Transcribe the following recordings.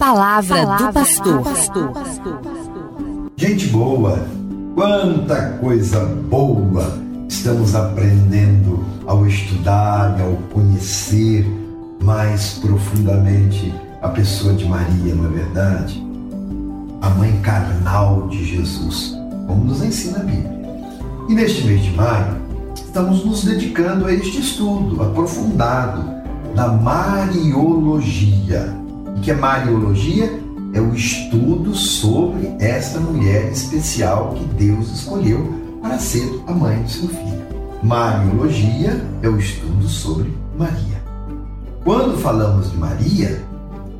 palavra, palavra do pastor. Gente boa, quanta coisa boa estamos aprendendo ao estudar e ao conhecer mais profundamente a pessoa de Maria, não é verdade? A mãe carnal de Jesus, como nos ensina a Bíblia. E neste mês de maio, estamos nos dedicando a este estudo aprofundado da Mariologia. O que é Mariologia? É o estudo sobre esta mulher especial que Deus escolheu para ser a mãe de seu filho. Mariologia é o estudo sobre Maria. Quando falamos de Maria,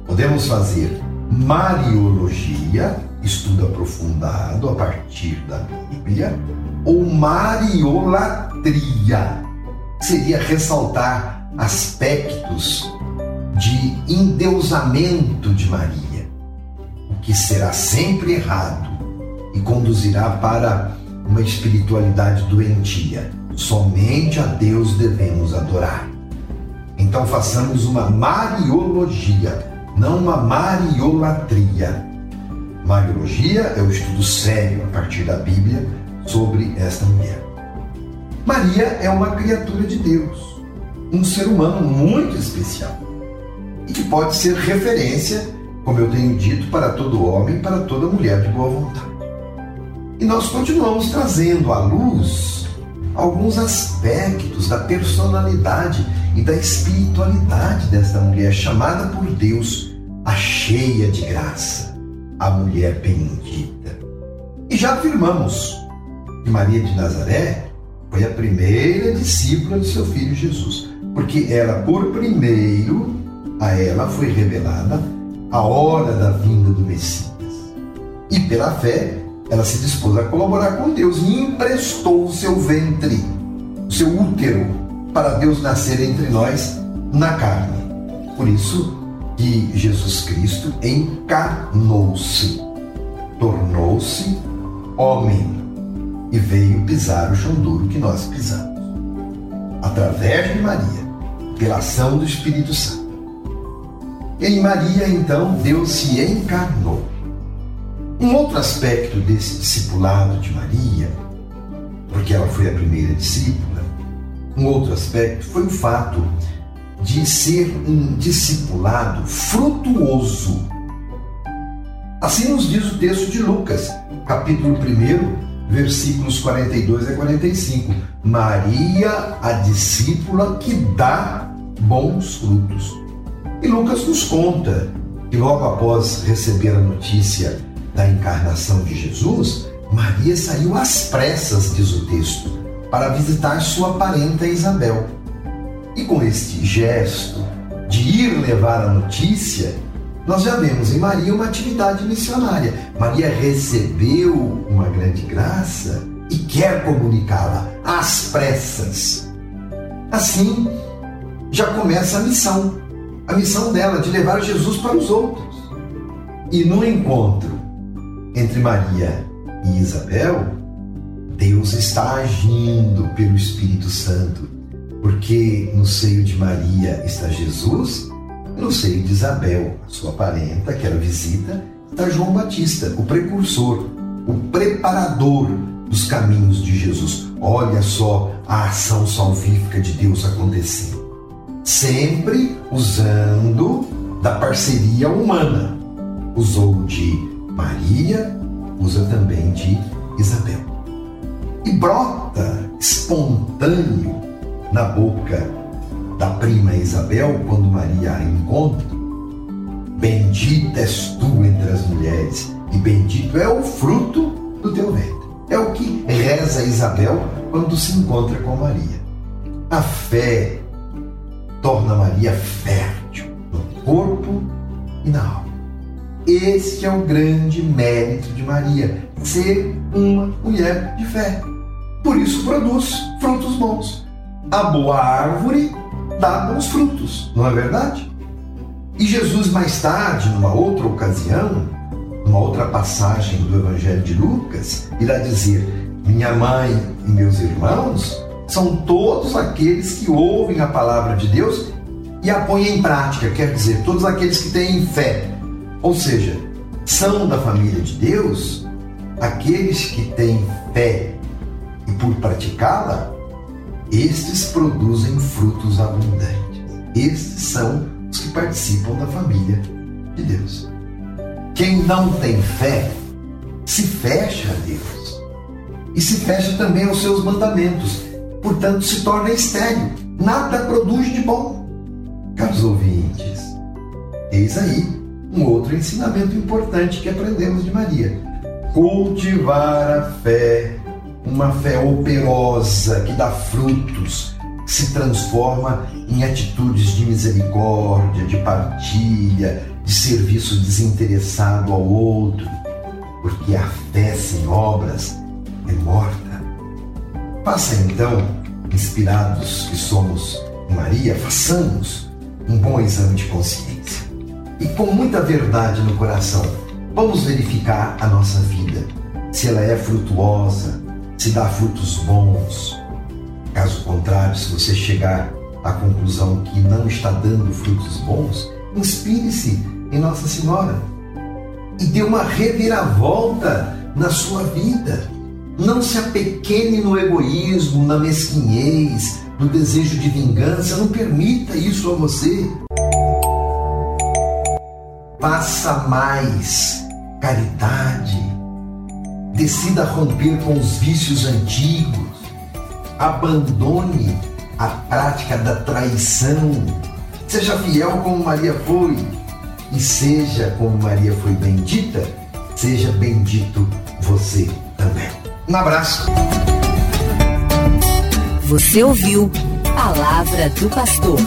podemos fazer Mariologia, estudo aprofundado a partir da Bíblia, ou Mariolatria, seria ressaltar aspectos de endeusamento de Maria, o que será sempre errado e conduzirá para uma espiritualidade doentia. Somente a Deus devemos adorar. Então façamos uma mariologia, não uma mariolatria. Mariologia é o estudo sério a partir da Bíblia sobre esta mulher. Maria é uma criatura de Deus, um ser humano muito especial que pode ser referência, como eu tenho dito, para todo homem, para toda mulher de boa vontade. E nós continuamos trazendo à luz alguns aspectos da personalidade e da espiritualidade desta mulher chamada por Deus a cheia de graça, a mulher bendita. E já afirmamos que Maria de Nazaré foi a primeira discípula de seu filho Jesus, porque ela, por primeiro, a ela foi revelada a hora da vinda do Messias. E pela fé, ela se dispôs a colaborar com Deus e emprestou o seu ventre, o seu útero, para Deus nascer entre nós na carne. Por isso que Jesus Cristo encarnou-se, tornou-se homem e veio pisar o chão duro que nós pisamos. Através de Maria, pela ação do Espírito Santo. Em Maria, então, Deus se encarnou. Um outro aspecto desse discipulado de Maria, porque ela foi a primeira discípula, um outro aspecto foi o fato de ser um discipulado frutuoso. Assim nos diz o texto de Lucas, capítulo 1, versículos 42 a 45. Maria, a discípula que dá bons frutos. E Lucas nos conta que logo após receber a notícia da encarnação de Jesus, Maria saiu às pressas, diz o texto, para visitar sua parenta Isabel. E com este gesto de ir levar a notícia, nós já vemos em Maria uma atividade missionária. Maria recebeu uma grande graça e quer comunicá-la às pressas. Assim, já começa a missão, a missão dela de levar Jesus para os outros. E no encontro entre Maria e Isabel, Deus está agindo pelo Espírito Santo, porque no seio de Maria está Jesus no seio de Isabel, sua parenta, que era visita, está João Batista, o precursor, o preparador dos caminhos de Jesus. Olha só a ação salvífica de Deus acontecendo. Sempre usando da parceria humana. Usou de Maria, usa também de Isabel. E brota espontâneo na boca da prima Isabel, quando Maria a encontra, bendita és tu entre as mulheres, e bendito é o fruto do teu ventre. É o que reza Isabel quando se encontra com Maria. A fé torna Maria fértil no corpo e na alma. Este é o grande mérito de Maria, ser uma mulher de fé. Por isso produz frutos bons. A boa árvore dá bons frutos, não é verdade? E Jesus, mais tarde, numa outra ocasião, numa outra passagem do Evangelho de Lucas, irá dizer: Minha mãe e meus irmãos são todos aqueles que ouvem a palavra de Deus e a põem em prática, quer dizer, todos aqueles que têm fé. Ou seja, são da família de Deus aqueles que têm fé e por praticá-la, estes produzem frutos abundantes. Estes são os que participam da família de Deus. Quem não tem fé se fecha a Deus e se fecha também aos seus mandamentos, portanto se torna estéril, nada produz de bom. Caros ouvintes, eis aí um outro ensinamento importante que aprendemos de Maria: cultivar a fé, uma fé operosa que dá frutos, que se transforma em atitudes de misericórdia, de partilha, de serviço desinteressado ao outro, porque a fé sem obras é morta. Faça então, inspirados que somos em Maria, façamos um bom exame de consciência e com muita verdade no coração, vamos verificar a nossa vida, se ela é frutuosa, se dá frutos bons. Caso contrário, se você chegar à conclusão que não está dando frutos bons, inspire-se em Nossa Senhora e dê uma reviravolta na sua vida. Não se apequene no egoísmo, na mesquinhez, no desejo de vingança. Não permita isso a você. Faça mais caridade, decida romper com os vícios antigos, abandone a prática da traição, seja fiel como Maria foi. E seja como Maria foi bendita, seja bendito você também. Um abraço. Você ouviu Palavra do Pastor.